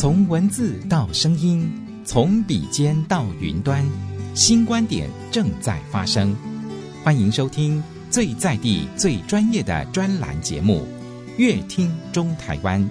从文字到声音，从笔尖到云端，新观点正在发生。欢迎收听最在地、最专业的专栏节目《乐听中台湾》。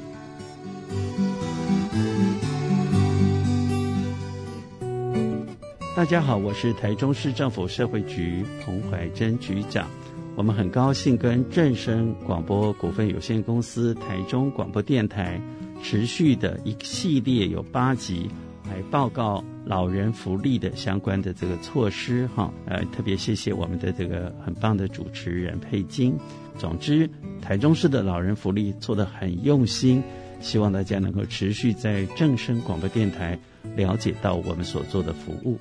大家好，我是台中市政府社会局彭怀珍局长。我们很高兴跟正声广播股份有限公司、台中广播电台持续的一系列有八集来报告老人福利的相关的这个措施哈。呃，特别谢谢我们的这个很棒的主持人佩金。总之，台中市的老人福利做得很用心，希望大家能够持续在正声广播电台了解到我们所做的服务。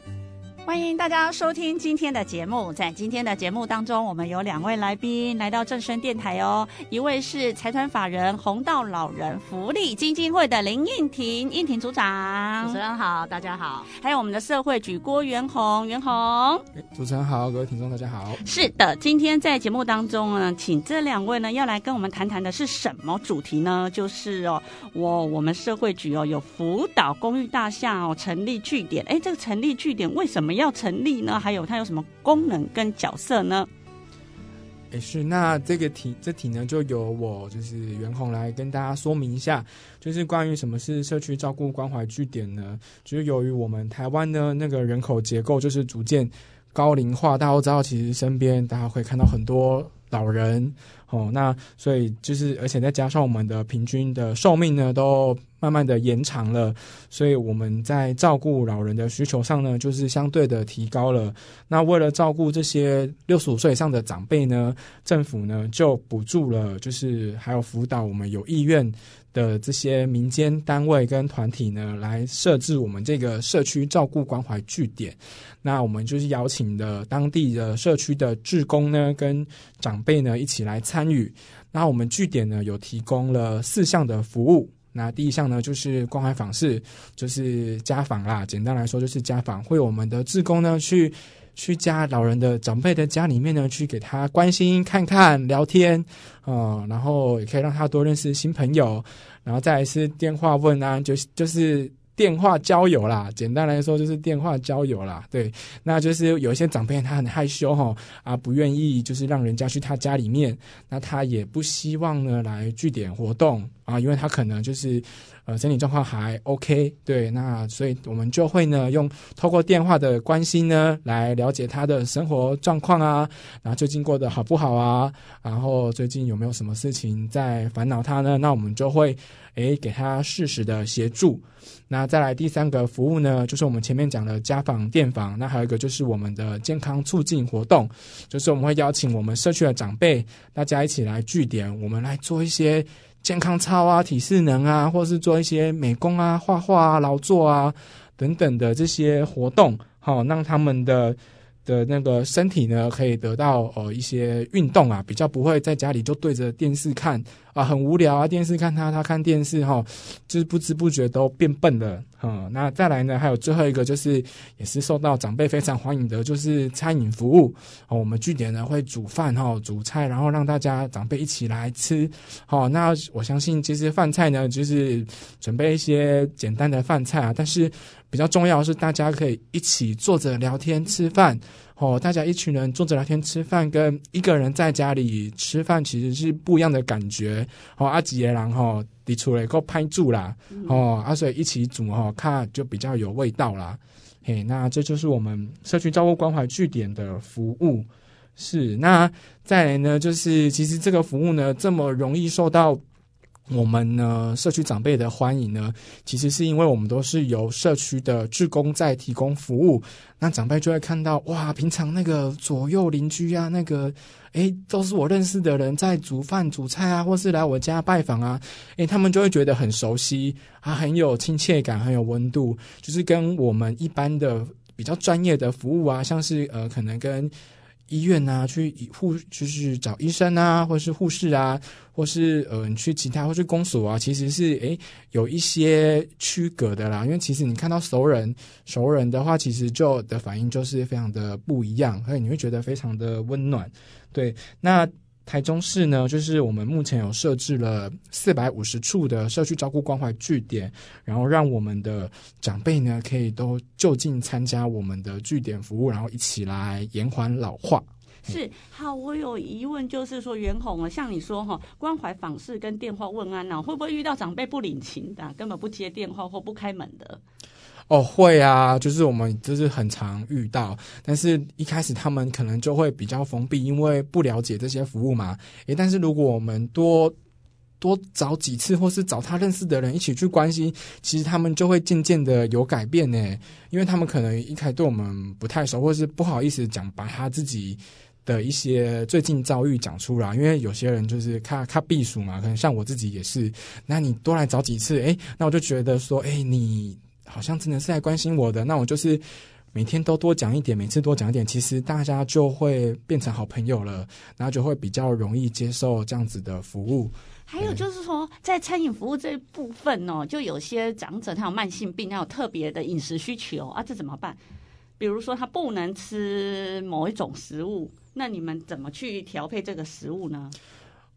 欢迎大家收听今天的节目。在今天的节目当中，我们有两位来宾来到正声电台哦。一位是财团法人红道老人福利基金会的林应婷，应婷组长。主持人好，大家好。还有我们的社会局郭元宏，元宏。主持人好，各位听众大家好。是的，今天在节目当中呢，请这两位呢要来跟我们谈谈的是什么主题呢？就是哦，我我们社会局哦有辅导公寓大厦哦成立据点。哎，这个成立据点为什么要成力呢？还有它有什么功能跟角色呢？也是，那这个题这题呢，就由我就是袁宏来跟大家说明一下，就是关于什么是社区照顾关怀据点呢？就是由于我们台湾的那个人口结构就是逐渐高龄化，大家都知道，其实身边大家会看到很多老人哦，那所以就是而且再加上我们的平均的寿命呢，都慢慢的延长了，所以我们在照顾老人的需求上呢，就是相对的提高了。那为了照顾这些六十五岁以上的长辈呢，政府呢就补助了，就是还有辅导我们有意愿的这些民间单位跟团体呢，来设置我们这个社区照顾关怀据点。那我们就是邀请的当地的社区的志工呢，跟长辈呢一起来参参与。那我们据点呢有提供了四项的服务。那第一项呢，就是关怀访视，就是家访啦。简单来说，就是家访，会有我们的志工呢去去家老人的长辈的家里面呢，去给他关心、看看、聊天，啊、然后也可以让他多认识新朋友。然后再来是电话问安，就就是。电话交友啦，简单来说就是电话交友啦。对，那就是有一些长辈他很害羞哈，啊，不愿意就是让人家去他家里面，那他也不希望呢来据点活动啊，因为他可能就是呃身体状况还 OK，对，那所以我们就会呢用透过电话的关心呢来了解他的生活状况啊，然后最近过得好不好啊，然后最近有没有什么事情在烦恼他呢？那我们就会。诶，给他适时的协助。那再来第三个服务呢，就是我们前面讲的家访、电访。那还有一个就是我们的健康促进活动，就是我们会邀请我们社区的长辈，大家一起来据点，我们来做一些健康操啊、体适能啊，或是做一些美工啊、画画啊、劳作啊等等的这些活动，好，让他们的。的那个身体呢，可以得到呃一些运动啊，比较不会在家里就对着电视看啊，很无聊啊，电视看他，他看电视哈，就是不知不觉都变笨了。嗯，那再来呢，还有最后一个就是也是受到长辈非常欢迎的，就是餐饮服务。哦，我们据点呢会煮饭哈，煮菜，然后让大家长辈一起来吃。好，那我相信其实饭菜呢，就是准备一些简单的饭菜啊，但是。比较重要的是，大家可以一起坐着聊天吃饭，哦，大家一群人坐着聊天吃饭，跟一个人在家里吃饭其实是不一样的感觉。哦，阿吉爷郎哈，你出来够拍住啦，哦，阿水一起煮哈，看就比较有味道啦。嘿，那这就是我们社区照顾关怀据点的服务。是，那再来呢，就是其实这个服务呢，这么容易受到。我们呢，社区长辈的欢迎呢，其实是因为我们都是由社区的志工在提供服务，那长辈就会看到哇，平常那个左右邻居啊，那个诶都是我认识的人在煮饭煮菜啊，或是来我家拜访啊，诶他们就会觉得很熟悉啊，很有亲切感，很有温度，就是跟我们一般的比较专业的服务啊，像是呃，可能跟。医院啊，去护就是找医生啊，或是护士啊，或是呃，你去其他或是公所啊，其实是诶有一些区隔的啦。因为其实你看到熟人，熟人的话，其实就的反应就是非常的不一样，所以你会觉得非常的温暖。对，那台中市呢，就是我们目前有设置了四百五十处的社区照顾关怀据点，然后让我们的长辈呢可以都就近参加我们的据点服务，然后一起来延缓老化。是好，我有疑问，就是说袁弘啊，像你说哈，关怀访视跟电话问安呢，会不会遇到长辈不领情的，根本不接电话或不开门的？哦，会啊，就是我们就是很常遇到，但是一开始他们可能就会比较封闭，因为不了解这些服务嘛。诶，但是如果我们多多找几次，或是找他认识的人一起去关心，其实他们就会渐渐的有改变呢。因为他们可能一开始对我们不太熟，或是不好意思讲，把他自己的一些最近遭遇讲出来。因为有些人就是看他避暑嘛，可能像我自己也是。那你多来找几次，诶，那我就觉得说，诶，你。好像真的是在关心我的，那我就是每天都多讲一点，每次多讲一点，其实大家就会变成好朋友了，然后就会比较容易接受这样子的服务。还有就是说，在餐饮服务这一部分哦，就有些长者他有慢性病，他有特别的饮食需求啊，这怎么办？比如说他不能吃某一种食物，那你们怎么去调配这个食物呢？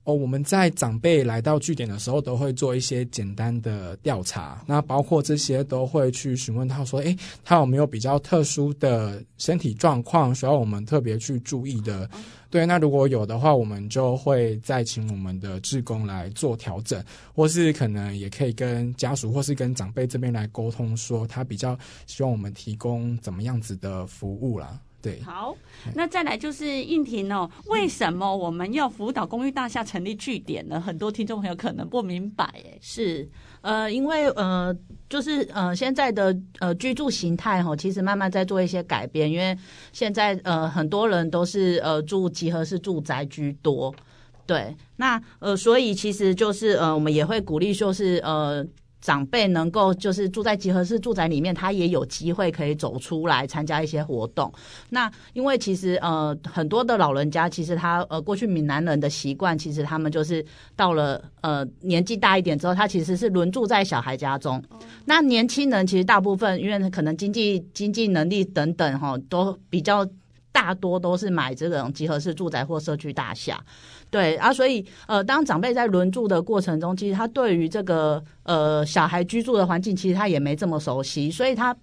哦，我们在长辈来到据点的时候，都会做一些简单的调查。那包括这些都会去询问他说：“诶，他有没有比较特殊的身体状况需要我们特别去注意的？”对，那如果有的话，我们就会再请我们的志工来做调整，或是可能也可以跟家属或是跟长辈这边来沟通，说他比较希望我们提供怎么样子的服务啦。对，好，那再来就是应婷哦，为什么我们要辅导公寓大厦成立据点呢？很多听众朋友可能不明白，哎，是，呃，因为呃，就是呃，现在的呃居住形态哈，其实慢慢在做一些改变，因为现在呃很多人都是呃住集合式住宅居多，对，那呃，所以其实就是呃，我们也会鼓励说是呃。长辈能够就是住在集合式住宅里面，他也有机会可以走出来参加一些活动。那因为其实呃很多的老人家，其实他呃过去闽南人的习惯，其实他们就是到了呃年纪大一点之后，他其实是轮住在小孩家中。那年轻人其实大部分因为可能经济经济能力等等哈，都比较大多都是买这种集合式住宅或社区大厦。对啊，所以呃，当长辈在轮住的过程中，其实他对于这个呃小孩居住的环境，其实他也没这么熟悉，所以他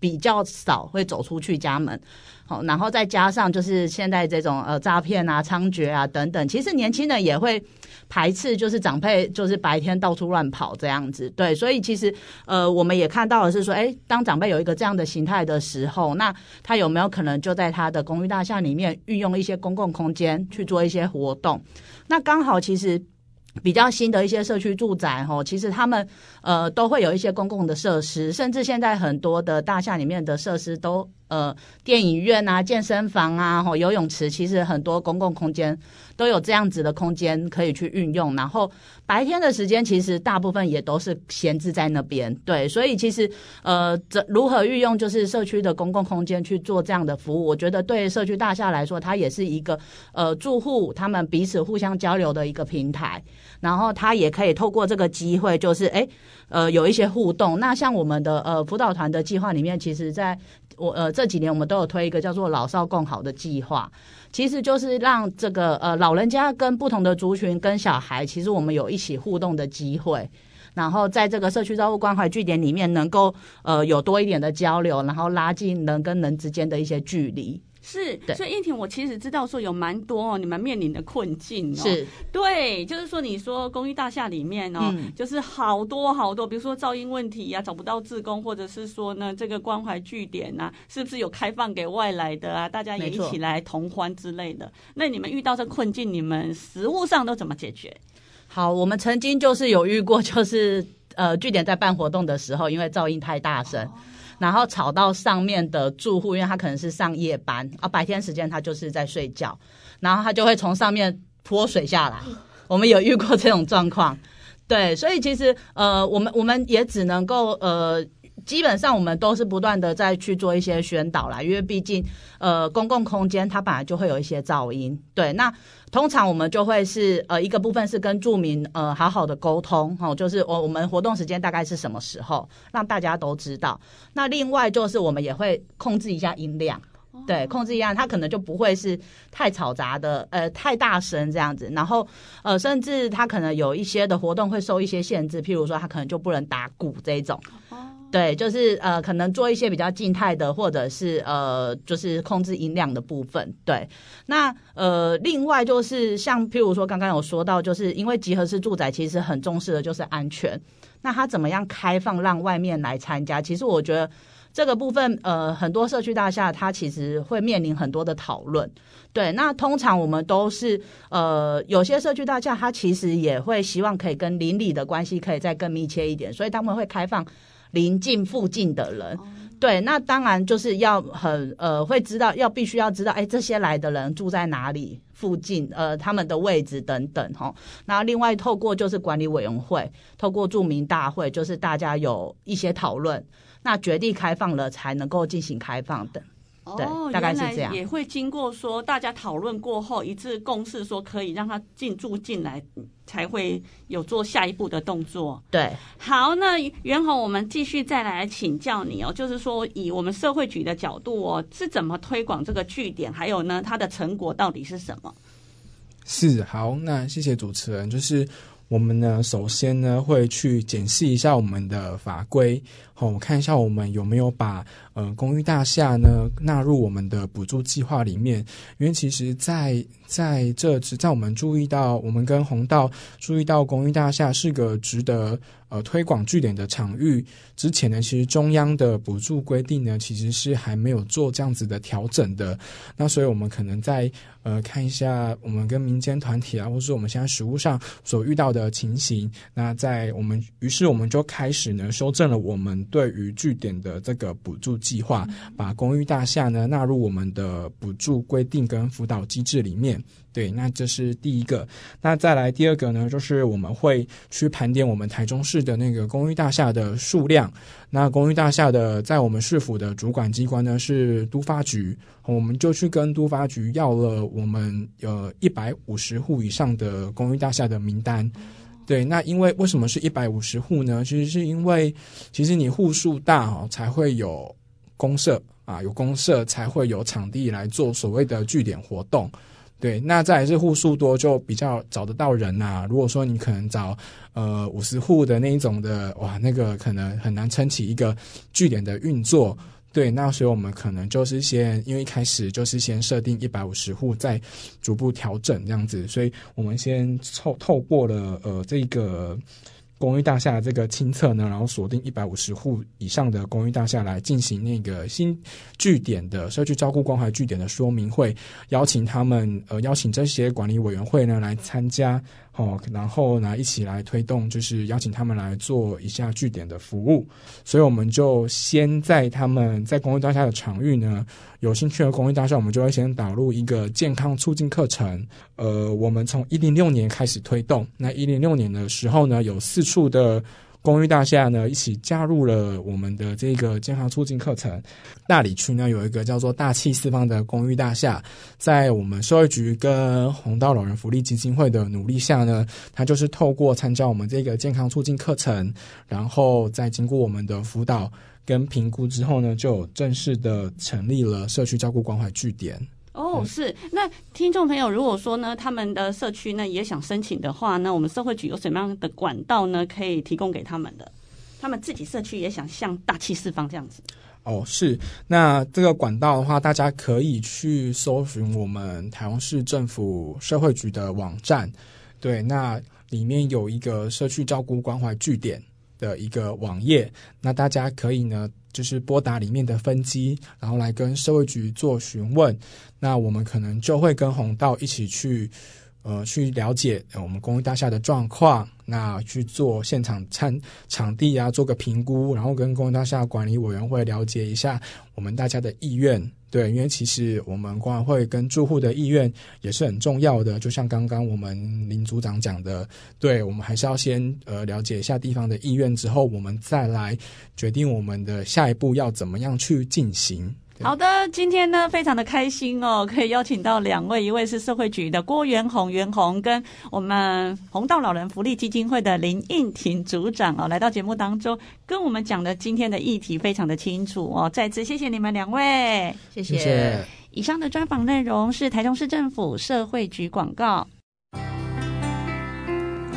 比较少会走出去家门。好，然后再加上就是现在这种呃诈骗啊、猖獗啊等等，其实年轻人也会排斥，就是长辈就是白天到处乱跑这样子。对，所以其实呃我们也看到的是说，诶，当长辈有一个这样的形态的时候，那他有没有可能就在他的公寓大厦里面运用一些公共空间去做一些活动？那刚好其实。比较新的一些社区住宅，吼，其实他们呃都会有一些公共的设施，甚至现在很多的大厦里面的设施都呃电影院啊、健身房啊、吼游泳池，其实很多公共空间都有这样子的空间可以去运用，然后。白天的时间其实大部分也都是闲置在那边，对，所以其实呃，这如何运用就是社区的公共空间去做这样的服务，我觉得对社区大厦来说，它也是一个呃住户他们彼此互相交流的一个平台，然后他也可以透过这个机会，就是诶呃有一些互动。那像我们的呃辅导团的计划里面，其实在我呃这几年我们都有推一个叫做老少共好的计划。其实就是让这个呃老人家跟不同的族群跟小孩，其实我们有一起互动的机会，然后在这个社区照顾关怀据点里面，能够呃有多一点的交流，然后拉近人跟人之间的一些距离。是，所以燕婷，我其实知道说有蛮多哦，你们面临的困境哦。是，对，就是说你说公寓大厦里面哦，嗯、就是好多好多，比如说噪音问题呀、啊，找不到志工，或者是说呢，这个关怀据点啊，是不是有开放给外来的啊？大家也一起来同欢之类的。那你们遇到这困境，你们实物上都怎么解决？好，我们曾经就是有遇过，就是呃，据点在办活动的时候，因为噪音太大声。哦然后吵到上面的住户，因为他可能是上夜班啊，白天时间他就是在睡觉，然后他就会从上面泼水下来。我们有遇过这种状况，对，所以其实呃，我们我们也只能够呃。基本上我们都是不断的在去做一些宣导啦，因为毕竟呃公共空间它本来就会有一些噪音，对。那通常我们就会是呃一个部分是跟住民呃好好的沟通，哦，就是我我们活动时间大概是什么时候，让大家都知道。那另外就是我们也会控制一下音量。对，控制音量，它可能就不会是太嘈杂的，呃，太大声这样子。然后，呃，甚至它可能有一些的活动会受一些限制，譬如说，它可能就不能打鼓这种。对，就是呃，可能做一些比较静态的，或者是呃，就是控制音量的部分。对，那呃，另外就是像譬如说，刚刚有说到，就是因为集合式住宅其实很重视的就是安全。那它怎么样开放让外面来参加？其实我觉得。这个部分，呃，很多社区大厦它其实会面临很多的讨论，对。那通常我们都是，呃，有些社区大厦它其实也会希望可以跟邻里的关系可以再更密切一点，所以他们会开放邻近附近的人，对。那当然就是要很，呃，会知道要必须要知道，哎，这些来的人住在哪里附近，呃，他们的位置等等，哈。那另外透过就是管理委员会，透过住民大会，就是大家有一些讨论。那决定开放了，才能够进行开放的，对，哦、大概是这样。也会经过说大家讨论过后一致共识，说可以让他进驻进来，才会有做下一步的动作。对，好，那袁宏，我们继续再来请教你哦，就是说以我们社会局的角度哦，是怎么推广这个据点？还有呢，它的成果到底是什么？是，好，那谢谢主持人，就是。我们呢，首先呢，会去检视一下我们的法规，好，我看一下我们有没有把呃公寓大厦呢纳入我们的补助计划里面，因为其实在在这只在我们注意到，我们跟弘道注意到公寓大厦是个值得呃推广据点的场域之前呢，其实中央的补助规定呢，其实是还没有做这样子的调整的，那所以我们可能在。呃，看一下我们跟民间团体啊，或是我们现在实务上所遇到的情形。那在我们，于是我们就开始呢，修正了我们对于据点的这个补助计划，把公寓大厦呢纳入我们的补助规定跟辅导机制里面。对，那这是第一个。那再来第二个呢，就是我们会去盘点我们台中市的那个公寓大厦的数量。那公寓大厦的，在我们市府的主管机关呢是都发局，我们就去跟都发局要了我们呃一百五十户以上的公寓大厦的名单。对，那因为为什么是一百五十户呢？其实是因为其实你户数大哦，才会有公社啊，有公社才会有场地来做所谓的据点活动。对，那再来是户数多就比较找得到人呐、啊。如果说你可能找呃五十户的那一种的，哇，那个可能很难撑起一个据点的运作。对，那所以我们可能就是先，因为一开始就是先设定一百五十户，再逐步调整这样子。所以我们先透透过了呃这个。公寓大厦的这个清册呢，然后锁定一百五十户以上的公寓大厦来进行那个新据点的社区照顾关怀据点的说明会，邀请他们呃邀请这些管理委员会呢来参加。哦，然后呢，一起来推动，就是邀请他们来做一下据点的服务。所以我们就先在他们在公寓大厦的场域呢，有兴趣的公寓大厦，我们就会先导入一个健康促进课程。呃，我们从一零六年开始推动，那一零六年的时候呢，有四处的。公寓大厦呢，一起加入了我们的这个健康促进课程。大里区呢，有一个叫做“大气四方”的公寓大厦，在我们社会局跟红道老人福利基金会的努力下呢，它就是透过参加我们这个健康促进课程，然后再经过我们的辅导跟评估之后呢，就正式的成立了社区照顾关怀据点。哦，是。那听众朋友，如果说呢，他们的社区呢也想申请的话，那我们社会局有什么样的管道呢，可以提供给他们的？他们自己社区也想像大气四方这样子。哦，是。那这个管道的话，大家可以去搜寻我们台中市政府社会局的网站。对，那里面有一个社区照顾关怀据点的一个网页，那大家可以呢。就是拨打里面的分机，然后来跟社会局做询问，那我们可能就会跟红道一起去，呃，去了解我们公寓大厦的状况。那去做现场参场地啊，做个评估，然后跟公寓大厦管理委员会了解一下我们大家的意愿。对，因为其实我们管委会跟住户的意愿也是很重要的。就像刚刚我们林组长讲的，对，我们还是要先呃了解一下地方的意愿之后，我们再来决定我们的下一步要怎么样去进行。好的，今天呢非常的开心哦，可以邀请到两位，一位是社会局的郭元宏，元宏跟我们红道老人福利基金会的林应婷组长哦，来到节目当中，跟我们讲的今天的议题非常的清楚哦，再次谢谢你们两位，谢谢。谢谢。以上的专访内容是台中市政府社会局广告。